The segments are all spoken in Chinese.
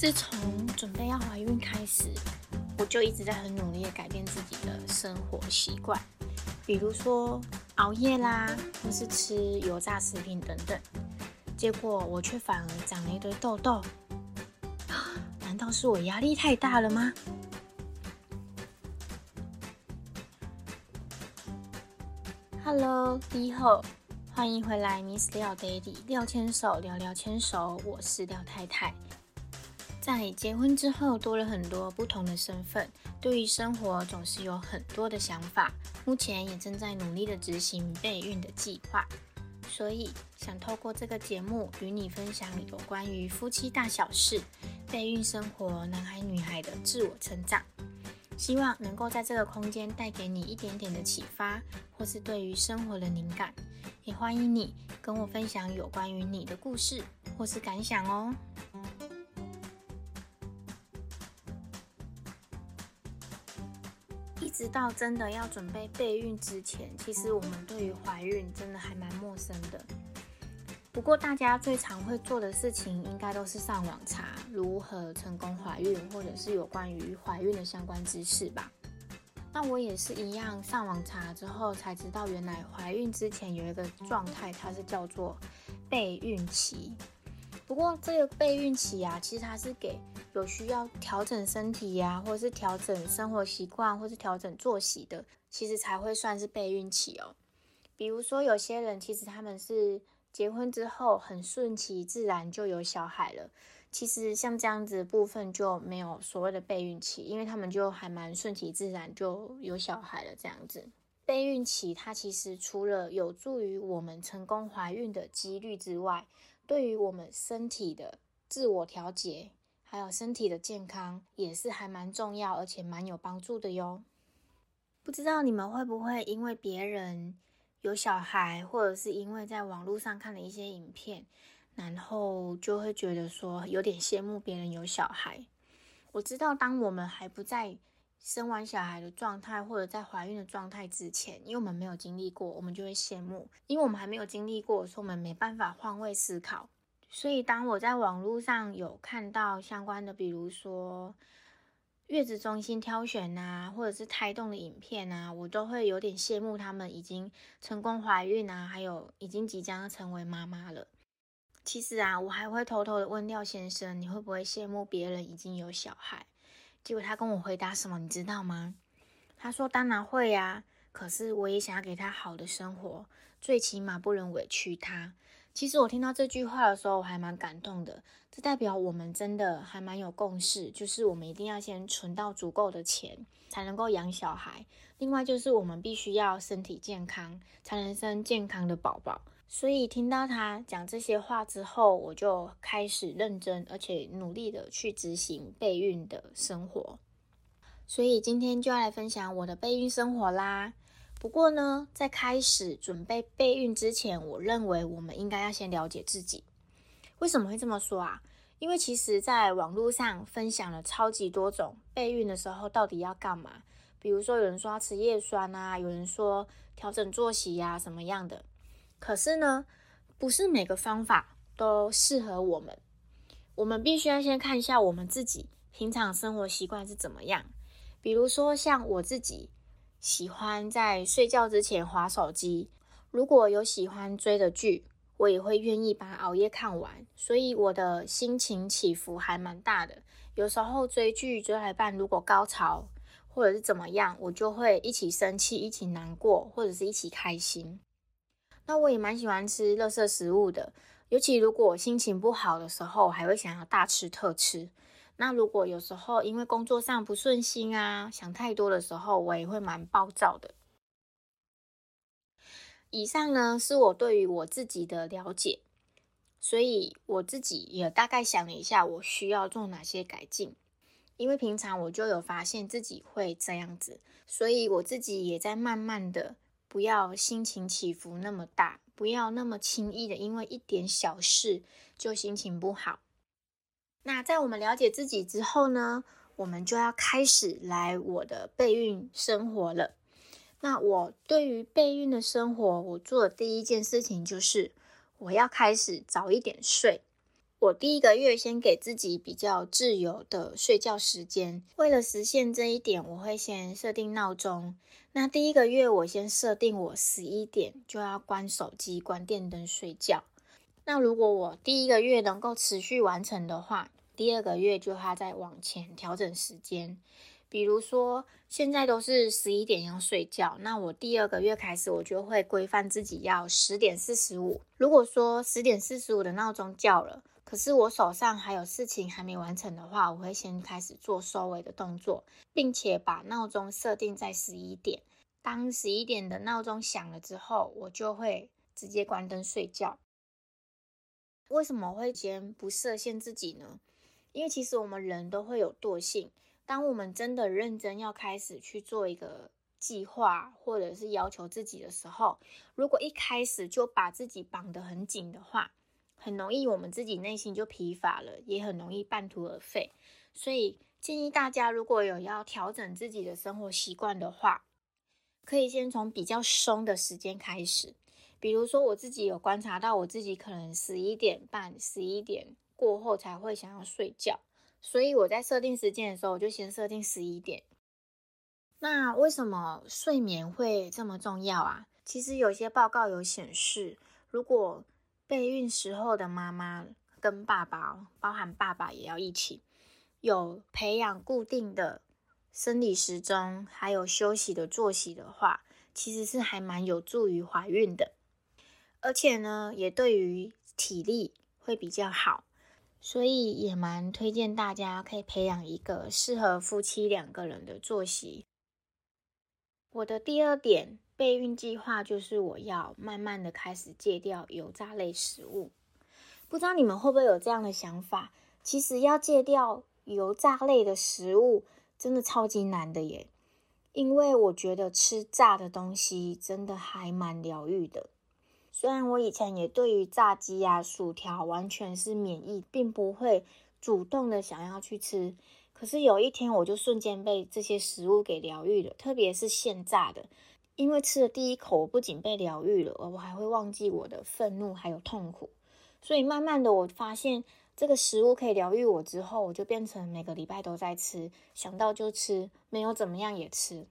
自从准备要怀孕开始，我就一直在很努力的改变自己的生活习惯，比如说熬夜啦，或是吃油炸食品等等。结果我却反而长了一堆痘痘，难道是我压力太大了吗？Hello，第一后，欢迎回来，Miss 廖 Daddy，廖牵手聊聊牵手，我是廖太太。在结婚之后，多了很多不同的身份，对于生活总是有很多的想法。目前也正在努力的执行备孕的计划，所以想透过这个节目与你分享有关于夫妻大小事、备孕生活、男孩女孩的自我成长。希望能够在这个空间带给你一点点的启发，或是对于生活的灵感。也欢迎你跟我分享有关于你的故事或是感想哦。一直到真的要准备备孕之前，其实我们对于怀孕真的还蛮陌生的。不过大家最常会做的事情，应该都是上网查如何成功怀孕，或者是有关于怀孕的相关知识吧。那我也是一样，上网查之后才知道，原来怀孕之前有一个状态，它是叫做备孕期。不过这个备孕期啊，其实它是给有需要调整身体呀，或是调整生活习惯，或是调整作息的，其实才会算是备孕期哦。比如说有些人其实他们是结婚之后很顺其自然就有小孩了，其实像这样子部分就没有所谓的备孕期，因为他们就还蛮顺其自然就有小孩了这样子。备孕期它其实除了有助于我们成功怀孕的几率之外，对于我们身体的自我调节，还有身体的健康，也是还蛮重要，而且蛮有帮助的哟。不知道你们会不会因为别人有小孩，或者是因为在网络上看了一些影片，然后就会觉得说有点羡慕别人有小孩。我知道，当我们还不在生完小孩的状态，或者在怀孕的状态之前，因为我们没有经历过，我们就会羡慕；因为我们还没有经历过，所以我们没办法换位思考。所以，当我在网络上有看到相关的，比如说月子中心挑选啊，或者是胎动的影片啊，我都会有点羡慕他们已经成功怀孕啊，还有已经即将成为妈妈了。其实啊，我还会偷偷的问廖先生，你会不会羡慕别人已经有小孩？结果他跟我回答什么，你知道吗？他说：“当然会呀，可是我也想要给他好的生活，最起码不能委屈他。”其实我听到这句话的时候，我还蛮感动的。这代表我们真的还蛮有共识，就是我们一定要先存到足够的钱，才能够养小孩。另外就是我们必须要身体健康，才能生健康的宝宝。所以听到他讲这些话之后，我就开始认真而且努力的去执行备孕的生活。所以今天就要来分享我的备孕生活啦。不过呢，在开始准备备孕之前，我认为我们应该要先了解自己。为什么会这么说啊？因为其实在网络上分享了超级多种备孕的时候到底要干嘛。比如说有人说要吃叶酸啊，有人说调整作息呀，什么样的。可是呢，不是每个方法都适合我们。我们必须要先看一下我们自己平常生活习惯是怎么样。比如说，像我自己喜欢在睡觉之前划手机。如果有喜欢追的剧，我也会愿意把熬夜看完。所以我的心情起伏还蛮大的。有时候追剧追到一半，如果高潮或者是怎么样，我就会一起生气，一起难过，或者是一起开心。那我也蛮喜欢吃垃圾食物的，尤其如果心情不好的时候，还会想要大吃特吃。那如果有时候因为工作上不顺心啊，想太多的时候，我也会蛮暴躁的。以上呢是我对于我自己的了解，所以我自己也大概想了一下，我需要做哪些改进。因为平常我就有发现自己会这样子，所以我自己也在慢慢的。不要心情起伏那么大，不要那么轻易的因为一点小事就心情不好。那在我们了解自己之后呢，我们就要开始来我的备孕生活了。那我对于备孕的生活，我做的第一件事情就是我要开始早一点睡。我第一个月先给自己比较自由的睡觉时间，为了实现这一点，我会先设定闹钟。那第一个月我先设定我十一点就要关手机、关电灯睡觉。那如果我第一个月能够持续完成的话，第二个月就要再往前调整时间。比如说现在都是十一点要睡觉，那我第二个月开始我就会规范自己要十点四十五。如果说十点四十五的闹钟叫了，可是我手上还有事情还没完成的话，我会先开始做收尾的动作，并且把闹钟设定在十一点。当十一点的闹钟响了之后，我就会直接关灯睡觉。为什么会先不设限自己呢？因为其实我们人都会有惰性，当我们真的认真要开始去做一个计划，或者是要求自己的时候，如果一开始就把自己绑得很紧的话，很容易，我们自己内心就疲乏了，也很容易半途而废。所以建议大家，如果有要调整自己的生活习惯的话，可以先从比较松的时间开始。比如说，我自己有观察到，我自己可能十一点半、十一点过后才会想要睡觉，所以我在设定时间的时候，我就先设定十一点。那为什么睡眠会这么重要啊？其实有些报告有显示，如果备孕时候的妈妈跟爸爸，包含爸爸也要一起有培养固定的生理时钟，还有休息的作息的话，其实是还蛮有助于怀孕的，而且呢，也对于体力会比较好，所以也蛮推荐大家可以培养一个适合夫妻两个人的作息。我的第二点。备孕计划就是我要慢慢的开始戒掉油炸类食物，不知道你们会不会有这样的想法？其实要戒掉油炸类的食物真的超级难的耶，因为我觉得吃炸的东西真的还蛮疗愈的。虽然我以前也对于炸鸡啊、薯条完全是免疫，并不会主动的想要去吃，可是有一天我就瞬间被这些食物给疗愈了，特别是现炸的。因为吃了第一口，我不仅被疗愈了，我还会忘记我的愤怒还有痛苦。所以慢慢的，我发现这个食物可以疗愈我之后，我就变成每个礼拜都在吃，想到就吃，没有怎么样也吃。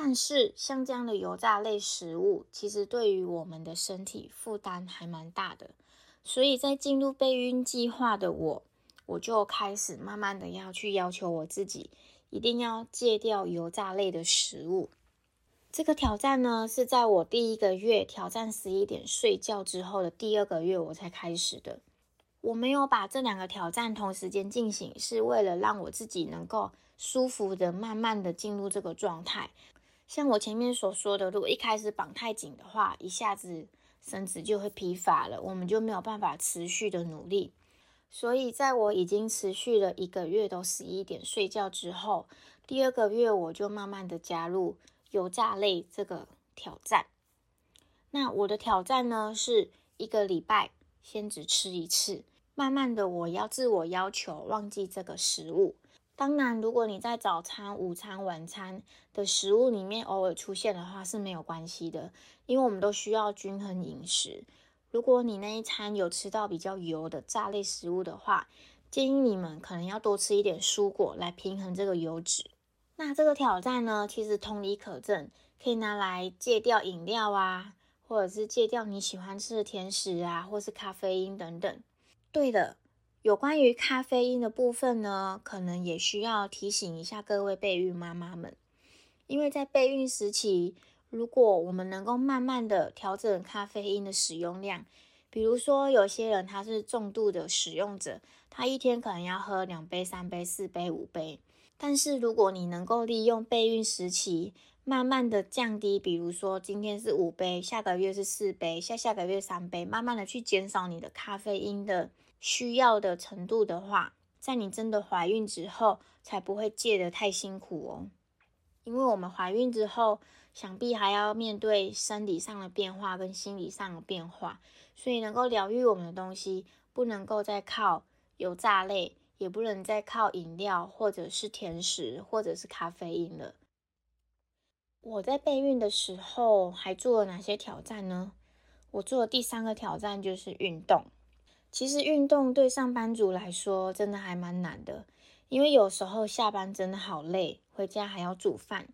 但是像这样的油炸类食物，其实对于我们的身体负担还蛮大的。所以在进入备孕计划的我，我就开始慢慢的要去要求我自己，一定要戒掉油炸类的食物。这个挑战呢，是在我第一个月挑战十一点睡觉之后的第二个月我才开始的。我没有把这两个挑战同时间进行，是为了让我自己能够舒服的、慢慢的进入这个状态。像我前面所说的，如果一开始绑太紧的话，一下子身子就会疲乏了，我们就没有办法持续的努力。所以，在我已经持续了一个月都十一点睡觉之后，第二个月我就慢慢的加入。油炸类这个挑战，那我的挑战呢，是一个礼拜先只吃一次，慢慢的我要自我要求忘记这个食物。当然，如果你在早餐、午餐、晚餐的食物里面偶尔出现的话是没有关系的，因为我们都需要均衡饮食。如果你那一餐有吃到比较油的炸类食物的话，建议你们可能要多吃一点蔬果来平衡这个油脂。那这个挑战呢，其实同理可证，可以拿来戒掉饮料啊，或者是戒掉你喜欢吃的甜食啊，或是咖啡因等等。对的，有关于咖啡因的部分呢，可能也需要提醒一下各位备孕妈妈们，因为在备孕时期，如果我们能够慢慢的调整咖啡因的使用量，比如说有些人他是重度的使用者，他一天可能要喝两杯、三杯、四杯、五杯。但是如果你能够利用备孕时期，慢慢的降低，比如说今天是五杯，下个月是四杯，下下个月三杯，慢慢的去减少你的咖啡因的需要的程度的话，在你真的怀孕之后，才不会戒得太辛苦哦。因为我们怀孕之后，想必还要面对生理上的变化跟心理上的变化，所以能够疗愈我们的东西，不能够再靠油炸类。也不能再靠饮料，或者是甜食，或者是咖啡因了。我在备孕的时候还做了哪些挑战呢？我做的第三个挑战就是运动。其实运动对上班族来说真的还蛮难的，因为有时候下班真的好累，回家还要煮饭，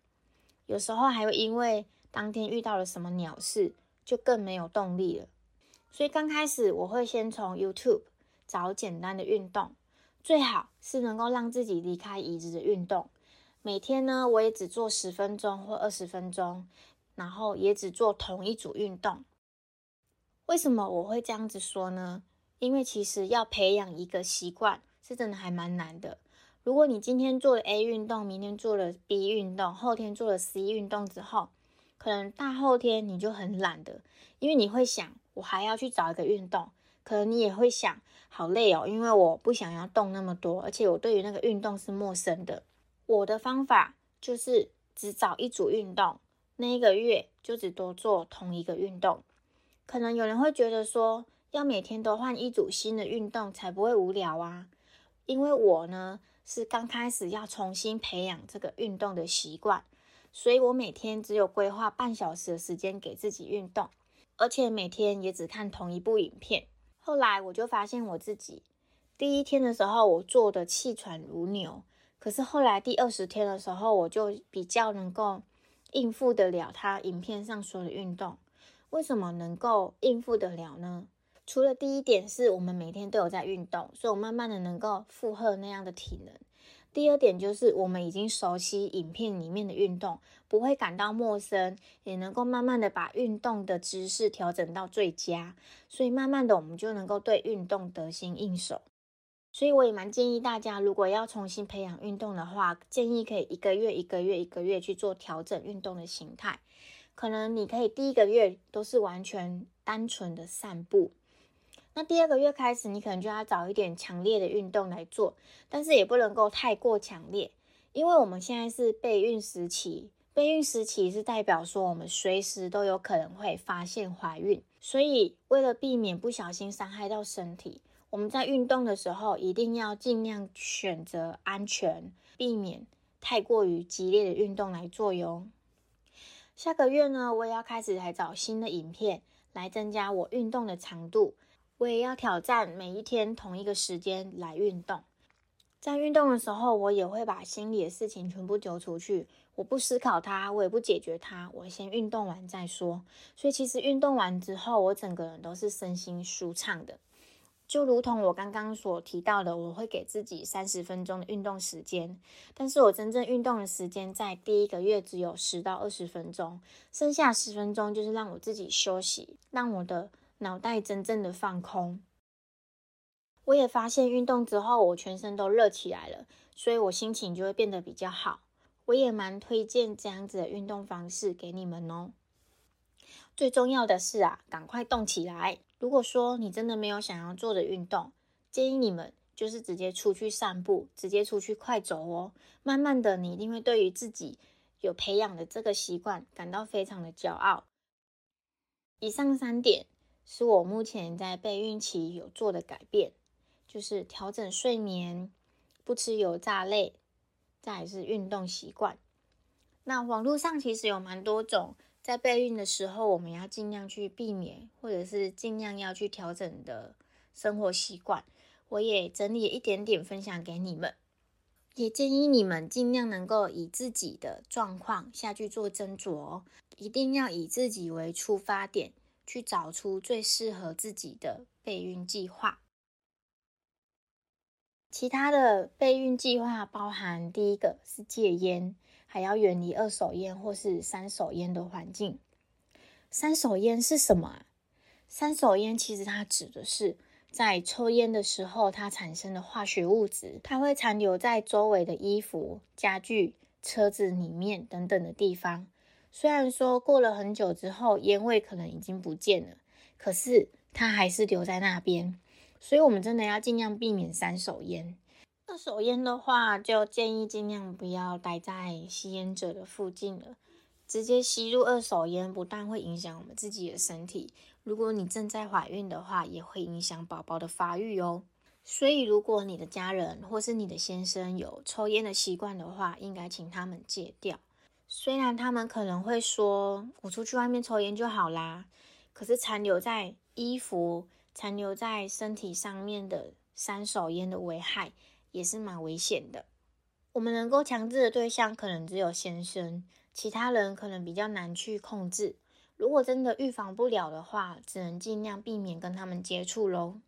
有时候还会因为当天遇到了什么鸟事，就更没有动力了。所以刚开始我会先从 YouTube 找简单的运动，最好是能够让自己离开椅子的运动。每天呢，我也只做十分钟或二十分钟，然后也只做同一组运动。为什么我会这样子说呢？因为其实要培养一个习惯是真的还蛮难的。如果你今天做了 A 运动，明天做了 B 运动，后天做了 C 运动之后，可能大后天你就很懒的，因为你会想我还要去找一个运动，可能你也会想好累哦，因为我不想要动那么多，而且我对于那个运动是陌生的。我的方法就是只找一组运动，那一个月就只多做同一个运动。可能有人会觉得说。要每天都换一组新的运动才不会无聊啊！因为我呢是刚开始要重新培养这个运动的习惯，所以我每天只有规划半小时的时间给自己运动，而且每天也只看同一部影片。后来我就发现我自己第一天的时候我做的气喘如牛，可是后来第二十天的时候我就比较能够应付得了他影片上说的运动。为什么能够应付得了呢？除了第一点是我们每天都有在运动，所以我慢慢的能够负荷那样的体能。第二点就是我们已经熟悉影片里面的运动，不会感到陌生，也能够慢慢的把运动的姿势调整到最佳，所以慢慢的我们就能够对运动得心应手。所以我也蛮建议大家，如果要重新培养运动的话，建议可以一个月一个月一个月去做调整运动的形态。可能你可以第一个月都是完全单纯的散步。那第二个月开始，你可能就要找一点强烈的运动来做，但是也不能够太过强烈，因为我们现在是备孕时期，备孕时期是代表说我们随时都有可能会发现怀孕，所以为了避免不小心伤害到身体，我们在运动的时候一定要尽量选择安全，避免太过于激烈的运动来做哟。下个月呢，我也要开始来找新的影片来增加我运动的长度。我也要挑战每一天同一个时间来运动。在运动的时候，我也会把心里的事情全部丢出去，我不思考它，我也不解决它，我先运动完再说。所以其实运动完之后，我整个人都是身心舒畅的。就如同我刚刚所提到的，我会给自己三十分钟的运动时间，但是我真正运动的时间在第一个月只有十到二十分钟，剩下十分钟就是让我自己休息，让我的。脑袋真正的放空，我也发现运动之后，我全身都热起来了，所以我心情就会变得比较好。我也蛮推荐这样子的运动方式给你们哦。最重要的是啊，赶快动起来。如果说你真的没有想要做的运动，建议你们就是直接出去散步，直接出去快走哦。慢慢的，你一定会对于自己有培养的这个习惯感到非常的骄傲。以上三点。是我目前在备孕期有做的改变，就是调整睡眠，不吃油炸类，再是运动习惯。那网络上其实有蛮多种在备孕的时候我们要尽量去避免，或者是尽量要去调整的生活习惯，我也整理一点点分享给你们，也建议你们尽量能够以自己的状况下去做斟酌，一定要以自己为出发点。去找出最适合自己的备孕计划。其他的备孕计划包含：第一个是戒烟，还要远离二手烟或是三手烟的环境。三手烟是什么啊？三手烟其实它指的是在抽烟的时候，它产生的化学物质，它会残留在周围的衣服、家具、车子里面等等的地方。虽然说过了很久之后，烟味可能已经不见了，可是它还是留在那边。所以，我们真的要尽量避免三手烟。二手烟的话，就建议尽量不要待在吸烟者的附近了。直接吸入二手烟，不但会影响我们自己的身体，如果你正在怀孕的话，也会影响宝宝的发育哦。所以，如果你的家人或是你的先生有抽烟的习惯的话，应该请他们戒掉。虽然他们可能会说，我出去外面抽烟就好啦，可是残留在衣服、残留在身体上面的三手烟的危害也是蛮危险的。我们能够强制的对象可能只有先生，其他人可能比较难去控制。如果真的预防不了的话，只能尽量避免跟他们接触喽。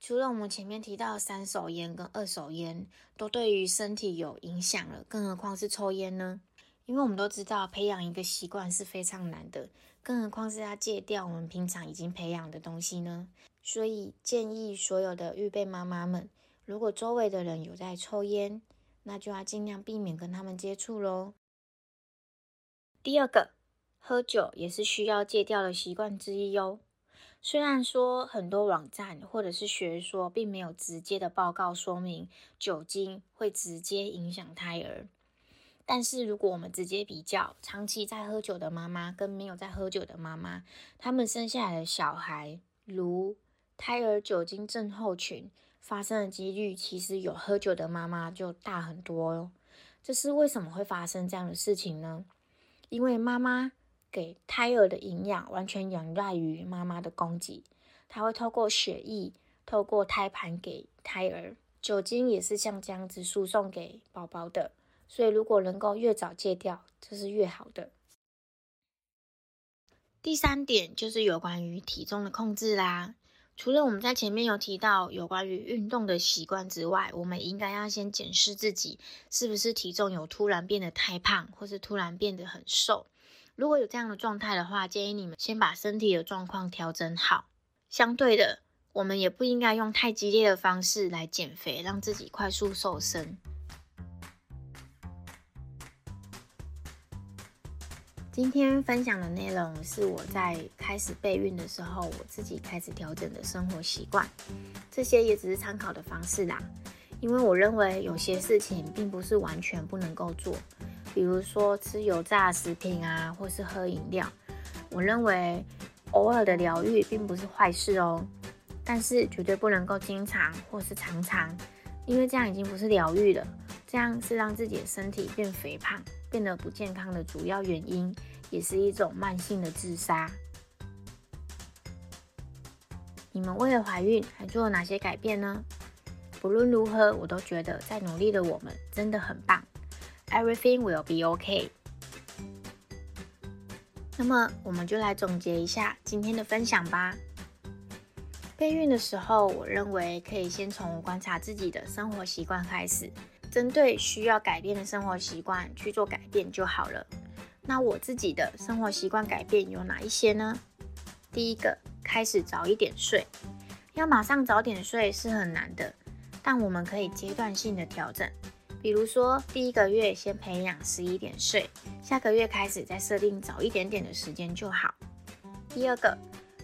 除了我们前面提到的三手烟跟二手烟都对于身体有影响了，更何况是抽烟呢？因为我们都知道培养一个习惯是非常难的，更何况是要戒掉我们平常已经培养的东西呢？所以建议所有的预备妈妈们，如果周围的人有在抽烟，那就要尽量避免跟他们接触喽。第二个，喝酒也是需要戒掉的习惯之一哟。虽然说很多网站或者是学说并没有直接的报告说明酒精会直接影响胎儿，但是如果我们直接比较长期在喝酒的妈妈跟没有在喝酒的妈妈，他们生下来的小孩，如胎儿酒精症候群发生的几率，其实有喝酒的妈妈就大很多哦。这是为什么会发生这样的事情呢？因为妈妈。给胎儿的营养完全仰赖于妈妈的供给，它会透过血液、透过胎盘给胎儿。酒精也是像这样子输送给宝宝的，所以如果能够越早戒掉，这是越好的。第三点就是有关于体重的控制啦。除了我们在前面有提到有关于运动的习惯之外，我们应该要先检视自己是不是体重有突然变得太胖，或是突然变得很瘦。如果有这样的状态的话，建议你们先把身体的状况调整好。相对的，我们也不应该用太激烈的方式来减肥，让自己快速瘦身。今天分享的内容是我在开始备孕的时候，我自己开始调整的生活习惯。这些也只是参考的方式啦，因为我认为有些事情并不是完全不能够做。比如说吃油炸食品啊，或是喝饮料，我认为偶尔的疗愈并不是坏事哦，但是绝对不能够经常或是常常，因为这样已经不是疗愈了，这样是让自己的身体变肥胖、变得不健康的主要原因，也是一种慢性的自杀。你们为了怀孕还做了哪些改变呢？不论如何，我都觉得在努力的我们真的很棒。Everything will be OK。那么，我们就来总结一下今天的分享吧。备孕的时候，我认为可以先从观察自己的生活习惯开始，针对需要改变的生活习惯去做改变就好了。那我自己的生活习惯改变有哪一些呢？第一个，开始早一点睡。要马上早点睡是很难的，但我们可以阶段性的调整。比如说，第一个月先培养十一点睡，下个月开始再设定早一点点的时间就好。第二个，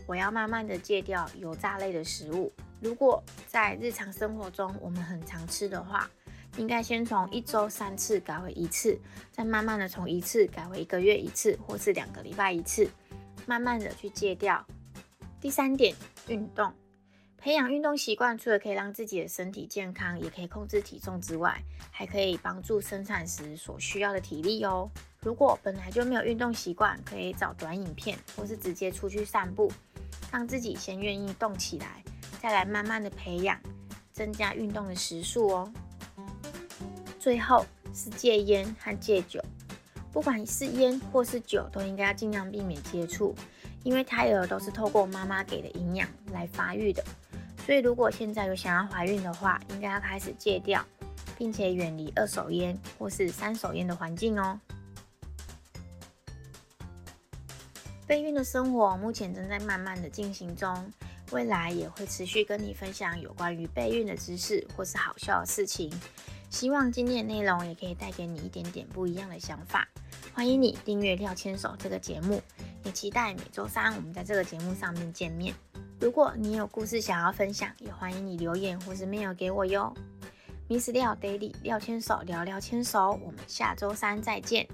我要慢慢的戒掉油炸类的食物。如果在日常生活中我们很常吃的话，应该先从一周三次改为一次，再慢慢的从一次改为一个月一次，或是两个礼拜一次，慢慢的去戒掉。第三点，运动。培养运动习惯，除了可以让自己的身体健康，也可以控制体重之外，还可以帮助生产时所需要的体力哦。如果本来就没有运动习惯，可以找短影片，或是直接出去散步，让自己先愿意动起来，再来慢慢的培养，增加运动的时数哦。最后是戒烟和戒酒，不管是烟或是酒，都应该要尽量避免接触，因为胎儿都是透过妈妈给的营养来发育的。所以，如果现在有想要怀孕的话，应该要开始戒掉，并且远离二手烟或是三手烟的环境哦。备孕的生活目前正在慢慢的进行中，未来也会持续跟你分享有关于备孕的知识或是好笑的事情。希望今天的内容也可以带给你一点点不一样的想法。欢迎你订阅《廖牵手》这个节目，也期待每周三我们在这个节目上面见面。如果你有故事想要分享，也欢迎你留言或是 mail 给我哟。Miss 廖 Daily 廖牵手聊聊牵手，我们下周三再见。